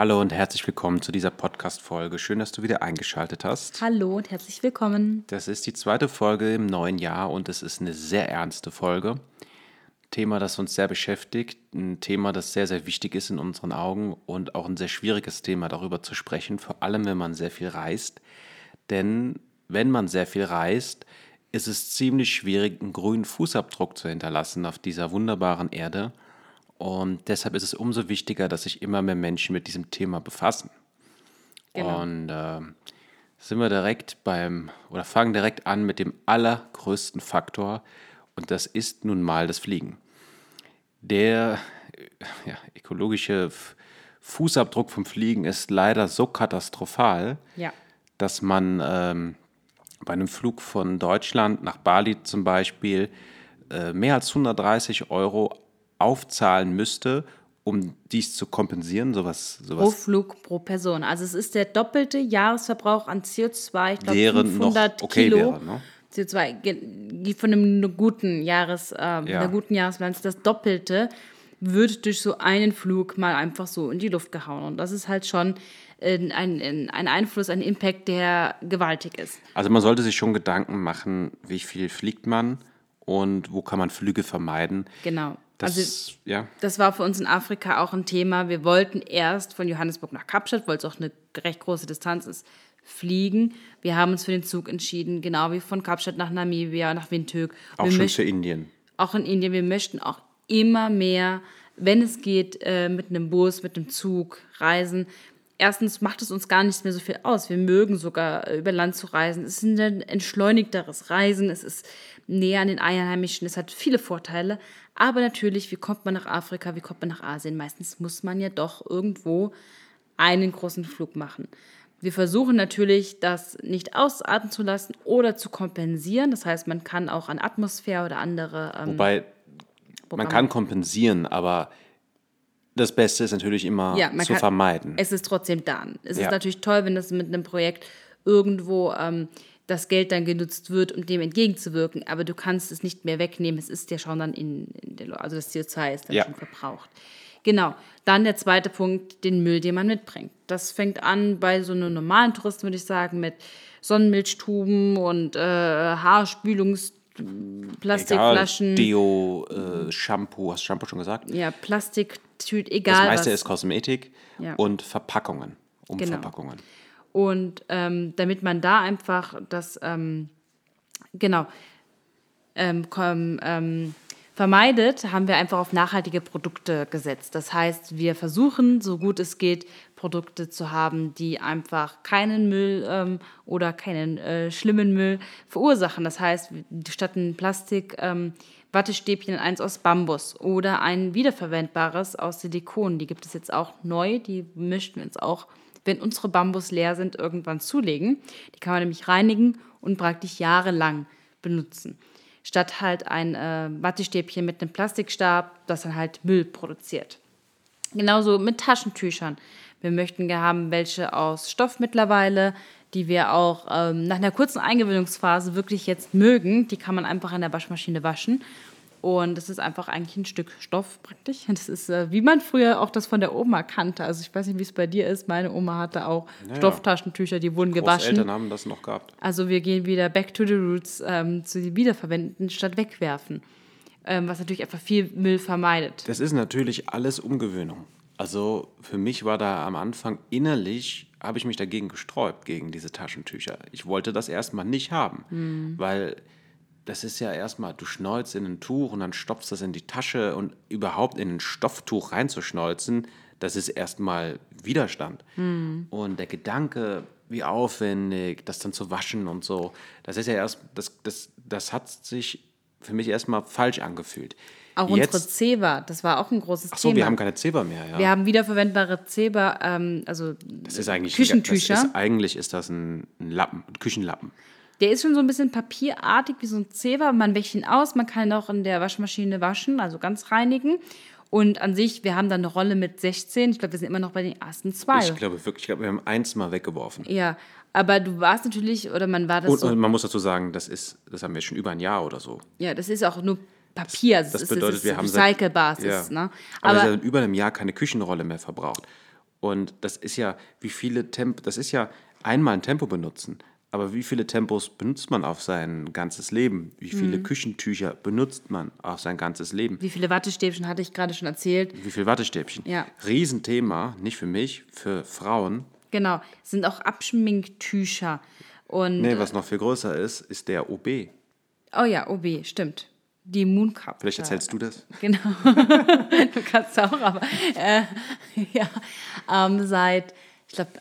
Hallo und herzlich willkommen zu dieser Podcast-Folge. Schön, dass du wieder eingeschaltet hast. Hallo und herzlich willkommen. Das ist die zweite Folge im neuen Jahr und es ist eine sehr ernste Folge. Thema, das uns sehr beschäftigt, ein Thema, das sehr, sehr wichtig ist in unseren Augen und auch ein sehr schwieriges Thema, darüber zu sprechen, vor allem wenn man sehr viel reist. Denn wenn man sehr viel reist, ist es ziemlich schwierig, einen grünen Fußabdruck zu hinterlassen auf dieser wunderbaren Erde. Und deshalb ist es umso wichtiger, dass sich immer mehr Menschen mit diesem Thema befassen. Genau. Und äh, sind wir direkt beim, oder fangen direkt an mit dem allergrößten Faktor, und das ist nun mal das Fliegen. Der ja, ökologische Fußabdruck vom Fliegen ist leider so katastrophal, ja. dass man ähm, bei einem Flug von Deutschland nach Bali zum Beispiel äh, mehr als 130 Euro aufzahlen müsste, um dies zu kompensieren? Sowas, sowas. Pro Flug, pro Person. Also es ist der doppelte Jahresverbrauch an CO2, ich glaube 500 okay Kilo. Wäre, ne? CO2 von einem guten Jahres, äh, ja. einer guten Jahresbilanz, das Doppelte wird durch so einen Flug mal einfach so in die Luft gehauen. Und das ist halt schon ein, ein, ein Einfluss, ein Impact, der gewaltig ist. Also man sollte sich schon Gedanken machen, wie viel fliegt man und wo kann man Flüge vermeiden. Genau. Das, also, ja. das war für uns in Afrika auch ein Thema. Wir wollten erst von Johannesburg nach Kapstadt, weil es auch eine recht große Distanz ist, fliegen. Wir haben uns für den Zug entschieden, genau wie von Kapstadt nach Namibia, nach Windhoek. Auch wir schon möchten, für Indien. Auch in Indien. Wir möchten auch immer mehr, wenn es geht, äh, mit einem Bus, mit einem Zug reisen. Erstens macht es uns gar nicht mehr so viel aus. Wir mögen sogar äh, über Land zu reisen. Es ist ein entschleunigteres Reisen. Es ist näher an den Einheimischen. Es hat viele Vorteile. Aber natürlich, wie kommt man nach Afrika, wie kommt man nach Asien? Meistens muss man ja doch irgendwo einen großen Flug machen. Wir versuchen natürlich, das nicht ausatmen zu lassen oder zu kompensieren. Das heißt, man kann auch an Atmosphäre oder andere. Ähm, Wobei, man kann kompensieren, aber das Beste ist natürlich immer ja, zu kann, vermeiden. Es ist trotzdem da. Es ja. ist natürlich toll, wenn das mit einem Projekt irgendwo ähm, das Geld dann genutzt wird, um dem entgegenzuwirken, aber du kannst es nicht mehr wegnehmen. Es ist ja schon dann in, in der, also das CO2 ist dann ja. schon verbraucht. Genau. Dann der zweite Punkt, den Müll, den man mitbringt. Das fängt an bei so einem normalen Touristen, würde ich sagen, mit Sonnenmilchtuben und äh, Haarspülungs Plastikflaschen. Deo, äh, Shampoo, hast du Shampoo schon gesagt? Ja, Plastiktüte, egal. Das meiste was. ist Kosmetik ja. und Verpackungen, Umverpackungen. Genau. Und ähm, damit man da einfach das, ähm, genau, ähm, ähm, vermeidet, haben wir einfach auf nachhaltige Produkte gesetzt. Das heißt, wir versuchen, so gut es geht, Produkte zu haben, die einfach keinen Müll ähm, oder keinen äh, schlimmen Müll verursachen. Das heißt, statt ein Plastik ähm, Wattestäbchen eins aus Bambus oder ein wiederverwendbares aus Silikon. Die gibt es jetzt auch neu, die möchten wir uns auch wenn unsere Bambus leer sind, irgendwann zulegen. Die kann man nämlich reinigen und praktisch jahrelang benutzen. Statt halt ein äh, Wattestäbchen mit einem Plastikstab, das dann halt Müll produziert. Genauso mit Taschentüchern. Wir möchten haben welche aus Stoff mittlerweile, die wir auch ähm, nach einer kurzen Eingewöhnungsphase wirklich jetzt mögen. Die kann man einfach in der Waschmaschine waschen und das ist einfach eigentlich ein Stück Stoff praktisch. Das ist, äh, wie man früher auch das von der Oma kannte. Also ich weiß nicht, wie es bei dir ist. Meine Oma hatte auch naja. Stofftaschentücher, die wurden gewaschen. Eltern haben das noch gehabt. Also wir gehen wieder back to the roots, ähm, zu wiederverwenden statt wegwerfen. Ähm, was natürlich einfach viel Müll vermeidet. Das ist natürlich alles Umgewöhnung. Also für mich war da am Anfang innerlich, habe ich mich dagegen gesträubt, gegen diese Taschentücher. Ich wollte das erstmal nicht haben, mhm. weil das ist ja erstmal, du schneuzt in ein Tuch und dann stopfst das in die Tasche und überhaupt in ein Stofftuch reinzuschneuzen, das ist erstmal Widerstand. Mhm. Und der Gedanke, wie aufwendig, das dann zu waschen und so, das ist ja erst, das, das, das hat sich für mich erstmal falsch angefühlt. Auch Jetzt, unsere Zeba, das war auch ein großes Ach so, Thema. wir haben keine Zeba mehr, ja. Wir haben wiederverwendbare Zeba, ähm, also das ist eigentlich Küchentücher. Das ist, eigentlich ist das ein, ein Lappen, ein Küchenlappen. Der ist schon so ein bisschen papierartig wie so ein Zewa. Man wäscht ihn aus, man kann ihn auch in der Waschmaschine waschen, also ganz reinigen. Und an sich, wir haben da eine Rolle mit 16. Ich glaube, wir sind immer noch bei den ersten zwei. Ich glaube wirklich, ich glaube, wir haben eins mal weggeworfen. Ja, aber du warst natürlich, oder man war das. Und, so, und man muss dazu sagen, das ist, das haben wir schon über ein Jahr oder so. Ja, das ist auch nur Papier. Das, das bedeutet, ist, wir haben Recycelbasis. Ja. Ne? Aber, aber haben über einem Jahr keine Küchenrolle mehr verbraucht. Und das ist ja, wie viele Tempo, das ist ja einmal ein Tempo benutzen. Aber wie viele Tempos benutzt man auf sein ganzes Leben? Wie viele Mhm. Küchentücher benutzt man auf sein ganzes Leben? Wie viele Wattestäbchen hatte ich gerade schon erzählt? Wie viele Wattestäbchen? Ja. Riesenthema, nicht für mich, für Frauen. Genau, es sind auch Abschminktücher. Und, Nee, was noch viel größer ist, ist der OB. oh ja, OB, stimmt. Die Moon Cup. Vielleicht erzählst du das? Genau. du kannst auch, aber äh, ja, ähm, seit, ich glaube,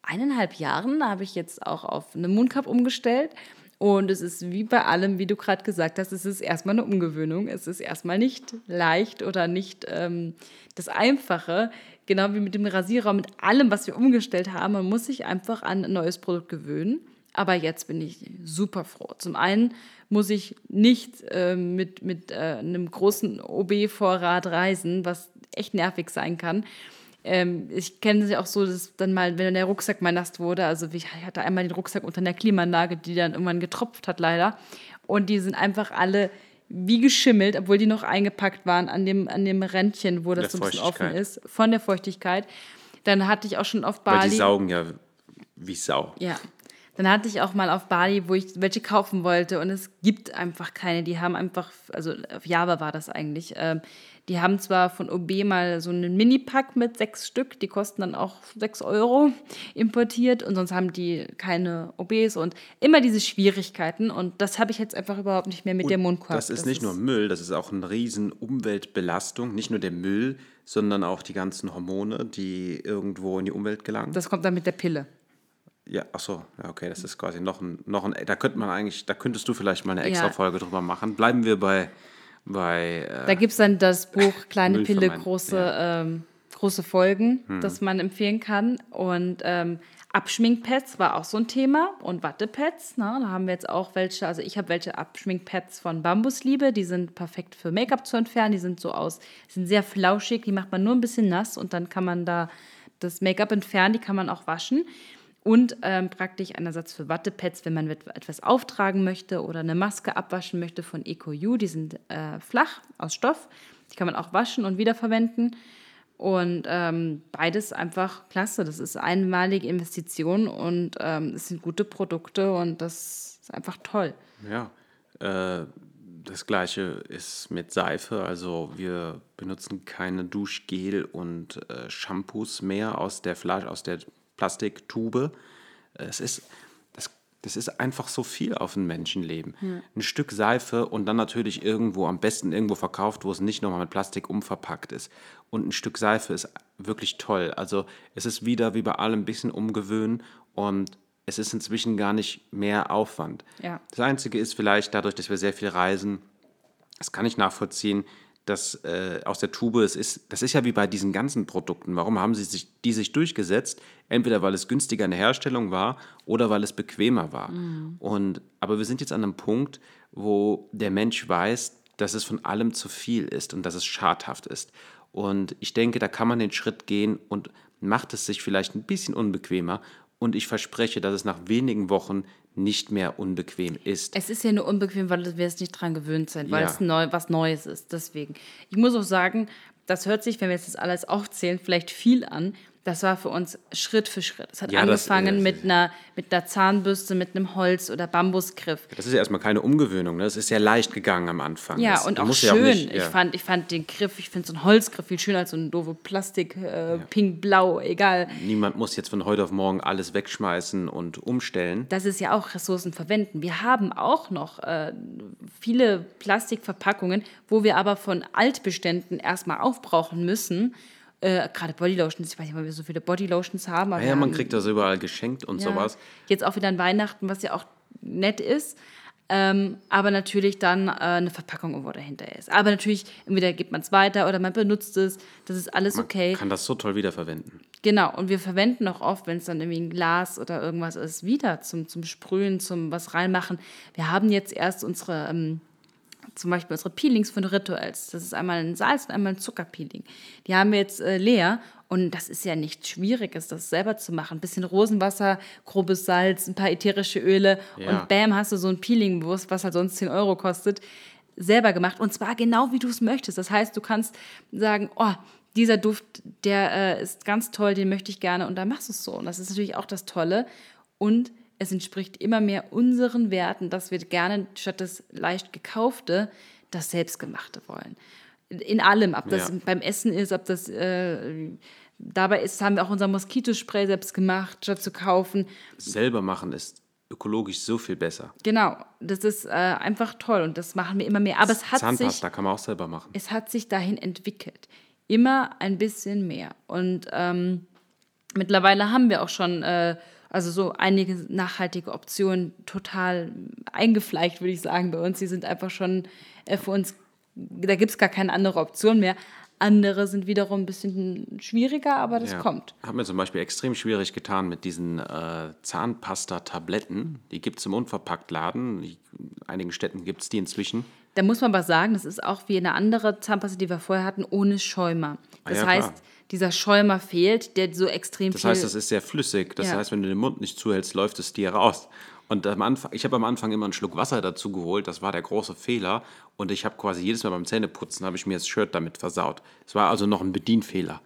eineinhalb Jahren habe ich jetzt auch auf eine Moon Cup umgestellt. Und es ist wie bei allem, wie du gerade gesagt hast, es ist erstmal eine Umgewöhnung. Es ist erstmal nicht leicht oder nicht ähm, das Einfache. Genau wie mit dem Rasierer, mit allem, was wir umgestellt haben. Man muss sich einfach an ein neues Produkt gewöhnen. Aber jetzt bin ich super froh. Zum einen muss ich nicht äh, mit, mit äh, einem großen OB-Vorrat reisen, was echt nervig sein kann. Ähm, ich kenne es ja auch so, dass dann mal, wenn der Rucksack mal nass wurde, also ich hatte einmal den Rucksack unter einer Klimaanlage, die dann irgendwann getropft hat leider. Und die sind einfach alle wie geschimmelt, obwohl die noch eingepackt waren an dem, an dem Rändchen, wo das so ein bisschen offen ist, von der Feuchtigkeit. Dann hatte ich auch schon auf Weil Bali. die saugen ja wie Sau. Ja. Dann hatte ich auch mal auf Bali, wo ich welche kaufen wollte und es gibt einfach keine. Die haben einfach, also auf Java war das eigentlich. Ähm, die haben zwar von OB mal so einen Mini-Pack mit sechs Stück, die kosten dann auch sechs Euro importiert und sonst haben die keine OBs und immer diese Schwierigkeiten und das habe ich jetzt einfach überhaupt nicht mehr mit der Mundkorb. Das ist nicht nur Müll, das ist auch eine riesen Umweltbelastung. Nicht nur der Müll, sondern auch die ganzen Hormone, die irgendwo in die Umwelt gelangen. Das kommt dann mit der Pille. Ja, ach so, ja, okay, das ist quasi noch ein, noch ein, da könnte man eigentlich, da könntest du vielleicht mal eine extra Ja. Folge drüber machen. Bleiben wir bei, bei äh, Da gibt es dann das Buch Kleine Pille, große, ja. ähm, große Folgen, das man empfehlen kann. Und ähm, Abschminkpads war auch so ein Thema und Wattepads. Ne? Da haben wir jetzt auch welche, also ich habe welche Abschminkpads von Bambusliebe, die sind perfekt für Make-up zu entfernen. Die sind so aus, sind sehr flauschig, die macht man nur ein bisschen nass und dann kann man da das Make-up entfernen, die kann man auch waschen. Und ähm, praktisch ein Ersatz für Wattepads, wenn man et- etwas auftragen möchte oder eine Maske abwaschen möchte von EcoU. Die sind äh, flach aus Stoff. Die kann man auch waschen und wiederverwenden. Und ähm, beides einfach klasse. Das ist einmalige Investition und ähm, es sind gute Produkte und das ist einfach toll. Ja, äh, das gleiche ist mit Seife. Also wir benutzen keine Duschgel und äh, Shampoos mehr aus der Flasche, aus der Plastiktube. Es ist, das, das ist einfach so viel auf ein Menschenleben. Ein Stück Seife und dann natürlich irgendwo, am besten irgendwo verkauft, wo es nicht nochmal mit Plastik umverpackt ist. Und ein Stück Seife ist wirklich toll. Also es ist wieder wie bei allem ein bisschen umgewöhnen und es ist inzwischen gar nicht mehr Aufwand. Ja. Das Einzige ist vielleicht dadurch, dass wir sehr viel reisen, das kann ich nachvollziehen, dass äh, aus der Tube, es ist, das ist ja wie bei diesen ganzen Produkten. Warum haben sie sich, die sich durchgesetzt? Entweder weil es günstiger in der Herstellung war oder weil es bequemer war. Und, aber wir sind jetzt an einem Punkt, wo der Mensch weiß, dass es von allem zu viel ist und dass es schadhaft ist. Und ich denke, da kann man den Schritt gehen und macht es sich vielleicht ein bisschen unbequemer. Und ich verspreche, dass es nach wenigen Wochen nicht mehr unbequem ist. Es ist ja nur unbequem, weil wir es nicht dran gewöhnt sind, weil Ja. es neu, was Neues ist. Deswegen. Ich muss auch sagen, das hört sich, wenn wir jetzt das alles aufzählen, vielleicht viel an. Das war für uns Schritt für Schritt. Es hat Ja, das, angefangen äh, mit, einer, mit einer Zahnbürste, mit einem Holz- oder Bambusgriff. Das ist ja erstmal keine Umgewöhnung, ne? Das ist sehr leicht gegangen am Anfang. Ja, das, und auch schön. ja nicht- ich, ja. fand, ich fand den Griff, ich finde so ein Holzgriff viel schöner als so ein doofe Plastik, äh, pink, blau, egal. Niemand muss jetzt von heute auf morgen alles wegschmeißen und umstellen. Das ist ja auch Ressourcen verwenden. Wir haben auch noch äh, viele Plastikverpackungen, wo wir aber von Altbeständen erstmal aufbrauchen müssen. Äh, Gerade Bodylotions, ich weiß nicht, weil wir so viele Bodylotions haben. aber Ja, man haben- kriegt das überall geschenkt und ja, sowas. Jetzt auch wieder an Weihnachten, was ja auch nett ist. Ähm, aber natürlich dann äh, eine Verpackung irgendwo dahinter ist. Aber natürlich, entweder gibt man es weiter oder man benutzt es. Das ist alles okay. Kann das so toll wiederverwenden. Genau, und wir verwenden auch oft, wenn es dann irgendwie ein Glas oder irgendwas ist, wieder zum, zum Sprühen, zum was reinmachen. Wir haben jetzt erst unsere, ähm, zum Beispiel unsere Peelings von Rituals. Das ist einmal ein Salz und einmal ein Zuckerpeeling. Die haben wir jetzt äh, leer und das ist ja nichts Schwieriges, das selber zu machen. Ein bisschen Rosenwasser, grobes Salz, ein paar ätherische Öle Ja. und bam, hast du so ein Peeling, was was halt sonst 10 Euro kostet selber gemacht und zwar genau wie du es möchtest. Das heißt, du kannst sagen, oh, dieser Duft, der äh, ist ganz toll, den möchte ich gerne und dann machst du es so. Und das ist natürlich auch das Tolle. Und es entspricht immer mehr unseren Werten, dass wir gerne statt das leicht gekaufte das selbstgemachte wollen. In allem, ob das ja. beim Essen ist, ob das äh, dabei ist, haben wir auch unser Moskitospray selbst gemacht, statt zu kaufen. Selber machen ist ökologisch so viel besser. Genau, das ist äh, einfach toll und das machen wir immer mehr. Aber es hat Zahnpasta sich, kann man auch selber machen. Es hat sich dahin entwickelt, immer ein bisschen mehr und ähm, mittlerweile haben wir auch schon äh, also so einige nachhaltige Optionen total eingefleicht, würde ich sagen, bei uns. Die sind einfach schon äh, für uns, da gibt es gar keine andere Option mehr. Andere sind wiederum ein bisschen schwieriger, aber das ja. kommt. Hat mir zum Beispiel extrem schwierig getan mit diesen äh, Zahnpasta-Tabletten. Die gibt es im Unverpacktladen. In einigen Städten gibt es die inzwischen. Da muss man aber sagen, das ist auch wie eine andere Zahnpasta, die wir vorher hatten, ohne Schäumer. Ah das ah, ja, heißt, klar. Dieser Schäumer fehlt, der so extrem das heißt, das ist sehr flüssig. Das ja. heißt, wenn du den Mund nicht zuhältst, läuft es dir raus. Und am Anfang, ich habe am Anfang immer einen Schluck Wasser dazu geholt, das war der große Fehler. Und ich habe quasi jedes Mal beim Zähneputzen habe ich mir das Shirt damit versaut. Es war also noch ein Bedienfehler.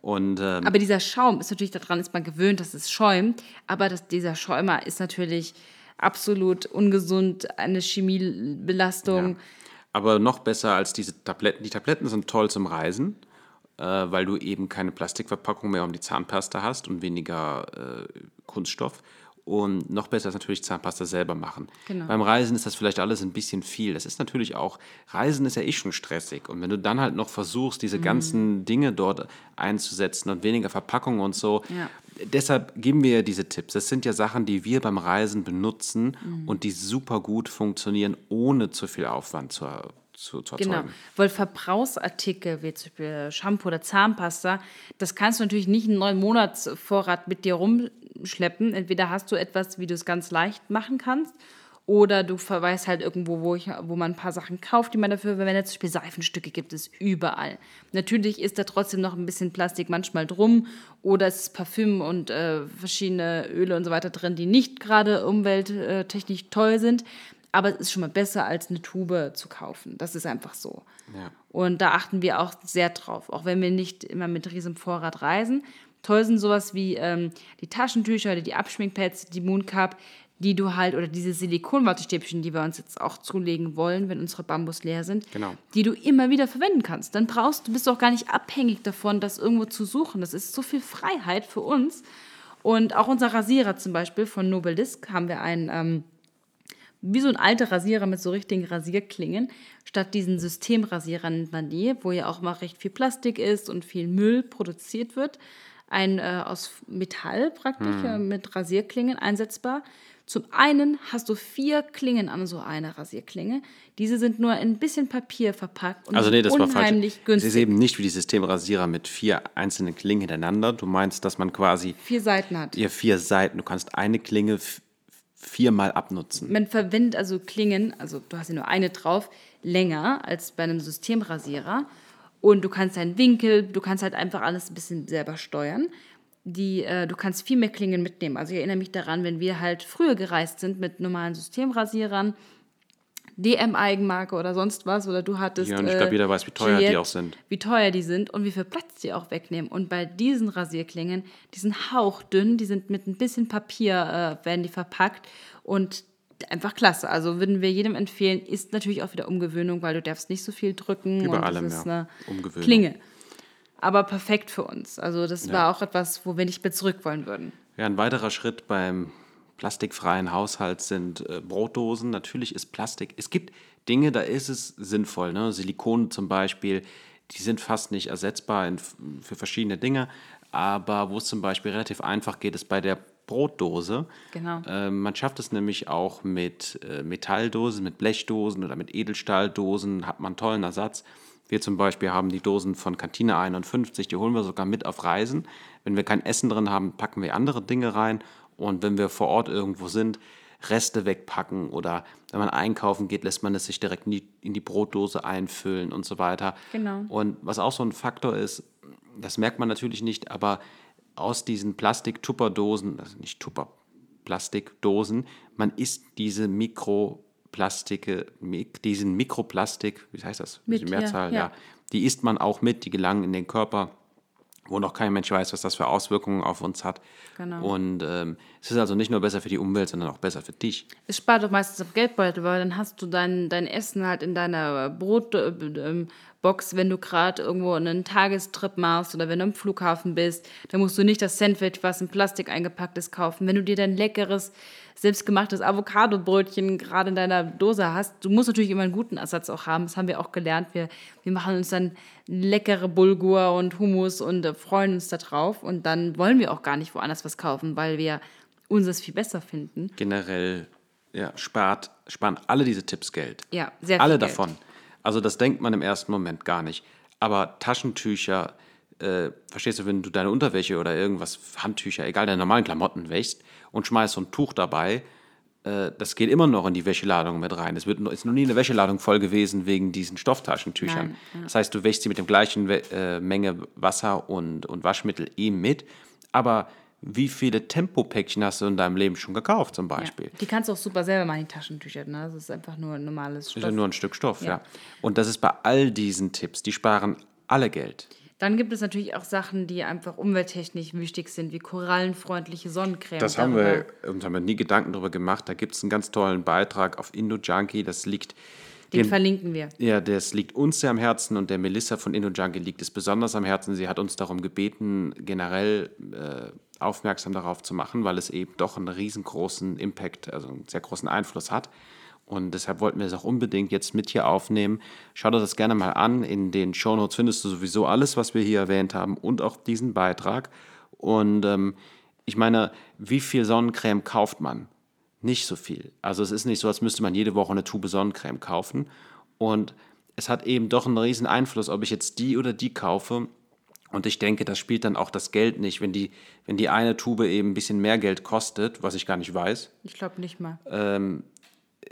Und, ähm, aber dieser Schaum ist natürlich daran, ist man gewöhnt, dass es schäumt. Aber das, dieser Schäumer ist natürlich absolut ungesund, eine Chemiebelastung. Ja. Aber noch besser als diese Tabletten. Die Tabletten sind toll zum Reisen, äh, weil du eben keine Plastikverpackung mehr um die Zahnpasta hast und weniger äh, Kunststoff. Und noch besser ist natürlich Zahnpasta selber machen. Genau. Beim Reisen ist das vielleicht alles ein bisschen viel. Das ist natürlich auch, Reisen ist ja eh schon stressig. Und wenn du dann halt noch versuchst, diese mhm. ganzen Dinge dort einzusetzen und weniger Verpackungen und so, ja. deshalb geben wir ja diese Tipps. Das sind ja Sachen, die wir beim Reisen benutzen mhm. und die super gut funktionieren, ohne zu viel Aufwand zu zu, zu Genau, weil Verbrauchsartikel wie zum Beispiel Shampoo oder Zahnpasta, das kannst du natürlich nicht einen neuen Monatsvorrat mit dir rumschleppen. Entweder hast du etwas, wie du es ganz leicht machen kannst, oder du verweist halt irgendwo, wo, ich, wo man ein paar Sachen kauft, die man dafür verwendet. Zum Beispiel Seifenstücke gibt es überall. Natürlich ist da trotzdem noch ein bisschen Plastik manchmal drum oder es ist Parfüm und äh, verschiedene Öle und so weiter drin, die nicht gerade umwelttechnisch toll sind aber es ist schon mal besser, als eine Tube zu kaufen. Das ist einfach so. Ja. Und da achten wir auch sehr drauf, auch wenn wir nicht immer mit riesem Vorrat reisen. Toll sind sowas wie ähm, die Taschentücher oder die Abschminkpads, die Mooncup, die du halt, oder diese Silikonwattestäbchen, die wir uns jetzt auch zulegen wollen, wenn unsere Bambus leer sind, genau. die du immer wieder verwenden kannst. Dann brauchst du, bist du auch gar nicht abhängig davon, das irgendwo zu suchen. Das ist so viel Freiheit für uns. Und auch unser Rasierer zum Beispiel von Nobelisk haben wir einen ähm, wie so ein alter Rasierer mit so richtigen Rasierklingen. Statt diesen Systemrasierern nennt man die, wo ja auch mal recht viel Plastik ist und viel Müll produziert wird. Ein äh, aus Metall praktisch, hm. äh, mit Rasierklingen einsetzbar. Zum einen hast du vier Klingen an so einer Rasierklinge. Diese sind nur in ein bisschen Papier verpackt und also nee, das unheimlich war falsch. günstig. Es ist eben nicht wie die Systemrasierer mit vier einzelnen Klingen hintereinander. Du meinst, dass man quasi vier Seiten hat. Ja, vier Seiten. Du kannst eine Klinge viermal abnutzen. Man verwendet also Klingen, also du hast ja nur eine drauf, länger als bei einem Systemrasierer. Und du kannst deinen Winkel, du kannst halt einfach alles ein bisschen selber steuern. Die, äh, du kannst viel mehr Klingen mitnehmen. Also ich erinnere mich daran, wenn wir halt früher gereist sind mit normalen Systemrasierern, DM-Eigenmarke oder sonst was, oder du hattest. Ja, und ich glaube, jeder weiß, wie teuer Juliette, die auch sind. Wie teuer die sind und wie viel Platz die auch wegnehmen. Und bei diesen Rasierklingen, die sind hauchdünn, die sind mit ein bisschen Papier, äh, werden die verpackt und einfach klasse. Also würden wir jedem empfehlen, ist natürlich auch wieder Umgewöhnung, weil du darfst nicht so viel drücken. Über und allem, das ist ja. eine. Klinge. Aber perfekt für uns. Also das ja. war auch etwas, wo wir nicht mehr zurück wollen würden. Ja, ein weiterer Schritt beim plastikfreien Haushalt sind äh, Brotdosen. Natürlich ist Plastik. Es gibt Dinge, da ist es sinnvoll. Ne? Silikon zum Beispiel, die sind fast nicht ersetzbar in, für verschiedene Dinge. Aber wo es zum Beispiel relativ einfach geht, ist bei der Brotdose. Genau. Äh, man schafft es nämlich auch mit äh, Metalldosen, mit Blechdosen oder mit Edelstahldosen, hat man einen tollen Ersatz. Wir zum Beispiel haben die Dosen von Kantine 51, die holen wir sogar mit auf Reisen. Wenn wir kein Essen drin haben, packen wir andere Dinge rein und wenn wir vor Ort irgendwo sind, Reste wegpacken oder wenn man einkaufen geht, lässt man es sich direkt in die, in die Brotdose einfüllen und so weiter. Genau. Und was auch so ein Faktor ist, das merkt man natürlich nicht, aber aus diesen Plastik-Tupperdosen, also nicht Tupper, Plastikdosen, man isst diese Mikroplastike, diesen Mikroplastik, wie heißt das? Mit, die Mehrzahl, ja, ja. Die isst man auch mit, die gelangen in den Körper, wo noch kein Mensch weiß, was das für Auswirkungen auf uns hat. Genau. Und ähm, es ist also nicht nur besser für die Umwelt, sondern auch besser für dich. Es spart doch meistens am Geldbeutel, weil dann hast du dein, dein Essen halt in deiner Brotbox, wenn du gerade irgendwo einen Tagestrip machst oder wenn du am Flughafen bist. Dann musst du nicht das Sandwich, was in Plastik eingepackt ist, kaufen. Wenn du dir dein leckeres, selbstgemachtes Avocado-Brötchen gerade in deiner Dose hast, du musst natürlich immer einen guten Ersatz auch haben. Das haben wir auch gelernt. Wir, wir machen uns dann leckere Bulgur und Hummus und äh, freuen uns da drauf. Und dann wollen wir auch gar nicht woanders was kaufen, weil wir uns das viel besser finden. Generell ja, spart, sparen alle diese Tipps Geld. Ja, sehr viel Alle Geld. davon. Also das denkt man im ersten Moment gar nicht. Aber Taschentücher, äh, verstehst du, wenn du deine Unterwäsche oder irgendwas, Handtücher, egal, deine normalen Klamotten wäschst und schmeißt so ein Tuch dabei, äh, das geht immer noch in die Wäscheladung mit rein. Es wird, ist noch nie eine Wäscheladung voll gewesen wegen diesen Stofftaschentüchern. Nein, Das heißt, du wäschst sie mit dem gleichen äh, Menge Wasser und, und Waschmittel eh mit. Aber wie viele Tempopäckchen hast du in deinem Leben schon gekauft zum Ja. Beispiel? Die kannst du auch super selber machen, die Taschentücher. Ne? Das ist einfach nur ein normales Ist Stoff. ja nur ein Stück Stoff, ja. Ja. Und das ist bei all diesen Tipps, die sparen alle Geld. Dann gibt es natürlich auch Sachen, die einfach umwelttechnisch wichtig sind, wie korallenfreundliche Sonnencreme. Das haben Darüber- wir, uns haben wir nie Gedanken darüber gemacht. Da gibt es einen ganz tollen Beitrag auf IndoJunkie. Das liegt, Den den- verlinken wir. ja, das liegt uns sehr am Herzen und der Melissa von IndoJunkie liegt es besonders am Herzen. Sie hat uns darum gebeten, generell äh, aufmerksam darauf zu machen, weil es eben doch einen riesengroßen Impact, also einen sehr großen Einfluss hat. Und deshalb wollten wir es auch unbedingt jetzt mit hier aufnehmen. Schau dir das gerne mal an. In den Shownotes findest du sowieso alles, was wir hier erwähnt haben und auch diesen Beitrag. Und ähm, ich meine, wie viel Sonnencreme kauft man? Nicht so viel. Also es ist nicht so, als müsste man jede Woche eine Tube Sonnencreme kaufen. Und es hat eben doch einen riesen Einfluss, ob ich jetzt die oder die kaufe. Und ich denke, das spielt dann auch das Geld nicht. Wenn die, wenn die eine Tube eben ein bisschen mehr Geld kostet, was ich gar nicht weiß, Ich glaube nicht mal.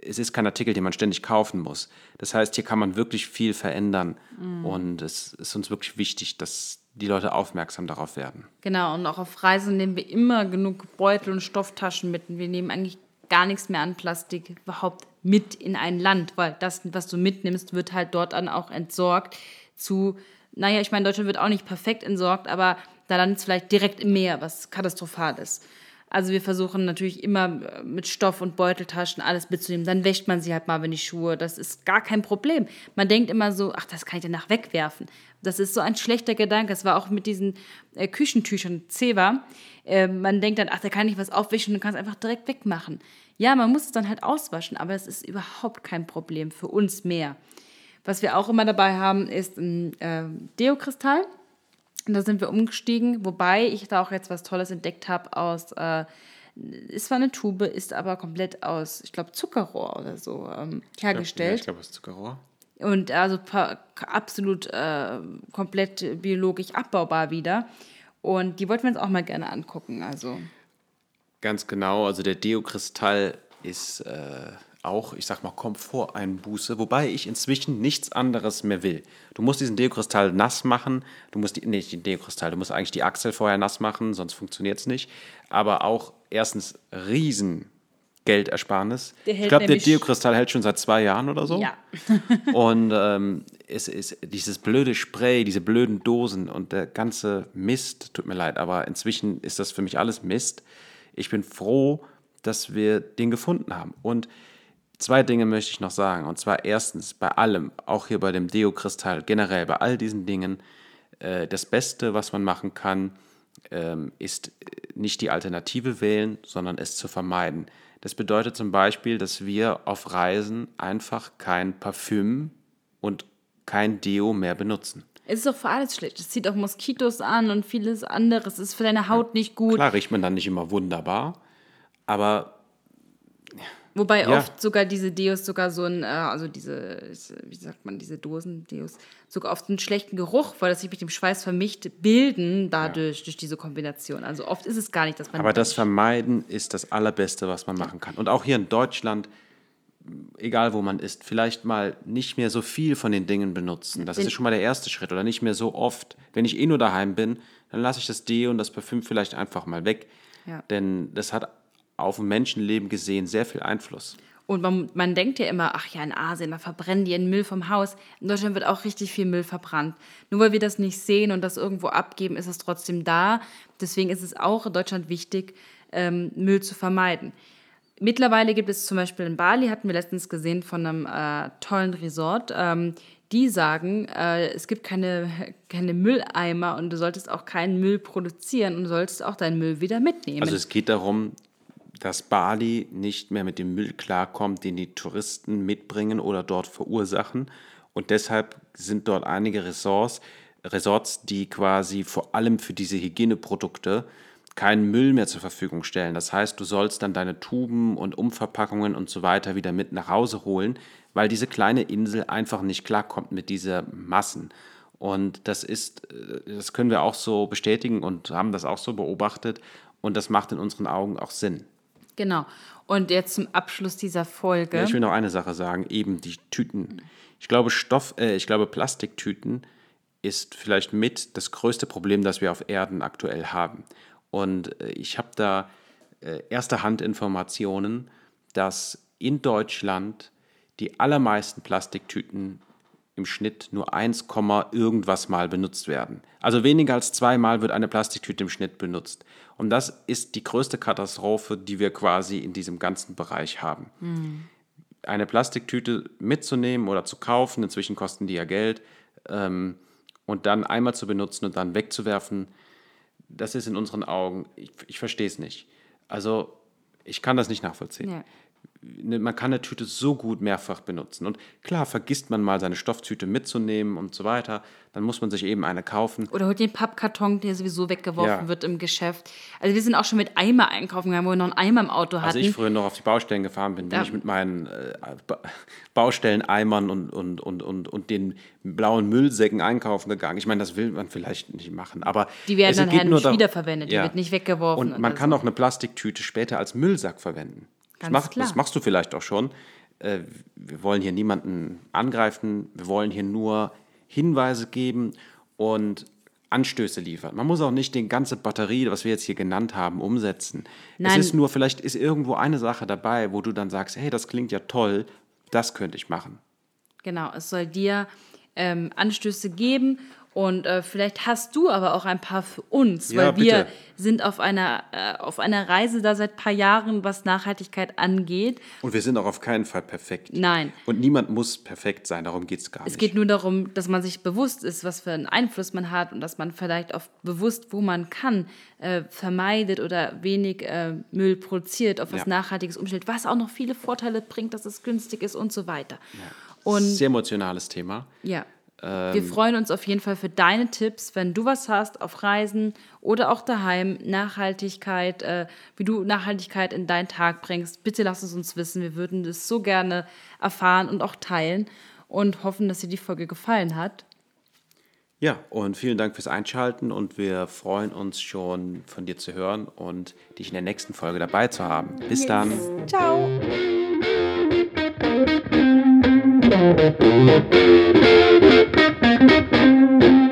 Es ist kein Artikel, den man ständig kaufen muss. Das heißt, hier kann man wirklich viel verändern. Und es ist uns wirklich wichtig, dass die Leute aufmerksam darauf werden. Genau, und auch auf Reisen nehmen wir immer genug Beutel und Stofftaschen mit. Und wir nehmen eigentlich gar nichts mehr an Plastik überhaupt mit in ein Land, weil das, was du mitnimmst, wird halt dort dann auch entsorgt zu, naja, ich meine, Deutschland wird auch nicht perfekt entsorgt, aber da landet es vielleicht direkt im Meer, was katastrophal ist. Also wir versuchen natürlich immer äh, mit Stoff und Beuteltaschen alles mitzunehmen. Dann wäscht man sie halt mal, wenn die Schuhe. Das ist gar kein Problem. Man denkt immer so, ach, das kann ich danach wegwerfen. Das ist so ein schlechter Gedanke. Es war auch mit diesen äh, Küchentüchern, Zewa. Äh, man denkt dann, ach, da kann ich was aufwischen und kann es einfach direkt wegmachen. Ja, man muss es dann halt auswaschen, aber es ist überhaupt kein Problem für uns mehr. Was wir auch immer dabei haben, ist ein äh, Deokristall. Und da sind wir umgestiegen, wobei ich da auch jetzt was Tolles entdeckt habe aus, äh, ist zwar eine Tube, ist aber komplett aus, ich glaube, Zuckerrohr oder so ähm, hergestellt. Ich glaube, das ist Zuckerrohr. Und also absolut äh, komplett biologisch abbaubar wieder. Und die wollten wir uns auch mal gerne angucken. Also Ganz genau, also der Deo-Kristall ist äh, auch, ich sag mal, Komforteinbuße, wobei ich inzwischen nichts anderes mehr will. Du musst diesen Deo-Kristall nass machen, du musst, die, nicht den Deo-Kristall, du musst eigentlich die Achsel vorher nass machen, sonst funktioniert es nicht. Aber auch erstens riesen Geldersparnis. Der ich glaube, der Deo-Kristall hält schon seit zwei Jahren oder so. ja, Und ähm, es ist dieses blöde Spray, diese blöden Dosen und der ganze Mist, tut mir leid, aber inzwischen ist das für mich alles Mist. Ich bin froh, dass wir den gefunden haben. Und zwei Dinge möchte ich noch sagen. Und zwar erstens, bei allem, auch hier bei dem Deo-Kristall, generell bei all diesen Dingen, äh, das Beste, was man machen kann, ähm, ist äh, nicht die Alternative wählen, sondern es zu vermeiden. Das bedeutet zum Beispiel, dass wir auf Reisen einfach kein Parfüm und kein Deo mehr benutzen. es ist doch für alles schlecht. Es zieht auch Moskitos an und vieles anderes. Es ist für deine Haut nicht gut. Klar riecht man dann nicht immer wunderbar, aber Wobei Ja. oft sogar diese Deos sogar so ein, äh, also diese, wie sagt man, diese Dosen-Deos, sogar oft einen schlechten Geruch, weil das sich mit dem Schweiß vermischt, bilden dadurch, durch diese Kombination. Also oft ist es gar nicht, dass man. Aber das Vermeiden ist das Allerbeste, was man machen kann. Und auch hier in Deutschland, egal wo man ist, vielleicht mal nicht mehr so viel von den Dingen benutzen. Das ist schon mal der erste Schritt. Oder nicht mehr so oft. Wenn ich eh nur daheim bin, dann lasse ich das Deo und das Parfüm vielleicht einfach mal weg. Ja. Denn das hat auf ein Menschenleben gesehen sehr viel Einfluss. Und man, man denkt ja immer, ach ja, in Asien, da verbrennen die ihren Müll vom Haus. In Deutschland wird auch richtig viel Müll verbrannt. Nur weil wir das nicht sehen und das irgendwo abgeben, ist es trotzdem da. Deswegen ist es auch in Deutschland wichtig, ähm, Müll zu vermeiden. Mittlerweile gibt es zum Beispiel in Bali, hatten wir letztens gesehen von einem äh, tollen Resort, ähm, die sagen, äh, es gibt keine, keine Mülleimer und du solltest auch keinen Müll produzieren und du solltest auch deinen Müll wieder mitnehmen. Also es geht darum, dass Bali nicht mehr mit dem Müll klarkommt, den die Touristen mitbringen oder dort verursachen. Und deshalb sind dort einige Ressorts, Resorts, die quasi vor allem für diese Hygieneprodukte keinen Müll mehr zur Verfügung stellen. Das heißt, du sollst dann deine Tuben und Umverpackungen und so weiter wieder mit nach Hause holen, weil diese kleine Insel einfach nicht klarkommt mit dieser Massen. Und das ist, äh, das können wir auch so bestätigen und haben das auch so beobachtet. Und das macht in unseren Augen auch Sinn. Genau. Und jetzt zum Abschluss dieser Folge. Ja, ich will noch eine Sache sagen, eben die Tüten. Ich glaube, Stoff, äh, ich glaube, Plastiktüten ist vielleicht mit das größte Problem, das wir auf Erden aktuell haben. Und äh, ich habe da äh, erste Handinformationen, dass in Deutschland die allermeisten Plastiktüten im Schnitt nur 1, irgendwas Mal benutzt werden. Also weniger als zweimal wird eine Plastiktüte im Schnitt benutzt. Und das ist die größte Katastrophe, die wir quasi in diesem ganzen Bereich haben. Mhm. Eine Plastiktüte mitzunehmen oder zu kaufen, inzwischen kosten die ja Geld, ähm, und dann einmal zu benutzen und dann wegzuwerfen, das ist in unseren Augen, ich, ich verstehe es nicht. Also ich kann das nicht nachvollziehen. Ja. Ne, man kann eine Tüte so gut mehrfach benutzen. Und klar, vergisst man mal seine Stofftüte mitzunehmen und so weiter, dann muss man sich eben eine kaufen. Oder holt den Pappkarton, der sowieso weggeworfen ja. wird im Geschäft. Also wir sind auch schon mit Eimer einkaufen gegangen, wo wir noch einen Eimer im Auto hatten. Als ich früher noch auf die Baustellen gefahren bin, bin ja. ich mit meinen äh, Baustelleneimern und, und, und, und, und den blauen Müllsäcken einkaufen gegangen. Ich meine, das will man vielleicht nicht machen, aber die werden dann halt nicht wiederverwendet, ja. die wird nicht weggeworfen. Und man kann so. auch eine Plastiktüte später als Müllsack verwenden. Das, mach, das, machst du vielleicht auch schon. Äh, wir wollen hier niemanden angreifen, wir wollen hier nur Hinweise geben und Anstöße liefern. Man muss auch nicht die ganze Batterie, was wir jetzt hier genannt haben, umsetzen. Nein. Es ist nur, vielleicht ist irgendwo eine Sache dabei, wo du dann sagst, hey, das klingt ja toll, das könnte ich machen. Genau, es soll dir ähm, Anstöße geben und äh, vielleicht hast du aber auch ein paar für uns, ja, weil wir bitte. sind auf einer, äh, auf einer Reise da seit ein paar Jahren, was Nachhaltigkeit angeht. Und wir sind auch auf keinen Fall perfekt. Nein. Und niemand muss perfekt sein, darum geht es gar nicht. Es geht nur darum, dass man sich bewusst ist, was für einen Einfluss man hat und dass man vielleicht auch bewusst, wo man kann, äh, vermeidet oder wenig äh, Müll produziert, auf was ja. Nachhaltiges umstellt, was auch noch viele Vorteile bringt, dass es günstig ist und so weiter. Ja. Und, Sehr emotionales Thema. Ja. Ähm, Wir freuen uns auf jeden Fall für deine Tipps, wenn du was hast auf Reisen oder auch daheim, Nachhaltigkeit, äh, wie du Nachhaltigkeit in deinen Tag bringst. Bitte lass es uns wissen. Wir würden das so gerne erfahren und auch teilen und hoffen, dass dir die Folge gefallen hat. Ja, und vielen Dank fürs Einschalten und wir freuen uns schon von dir zu hören und dich in der nächsten Folge dabei zu haben. Bis yes. dann. Ciao. Thank you.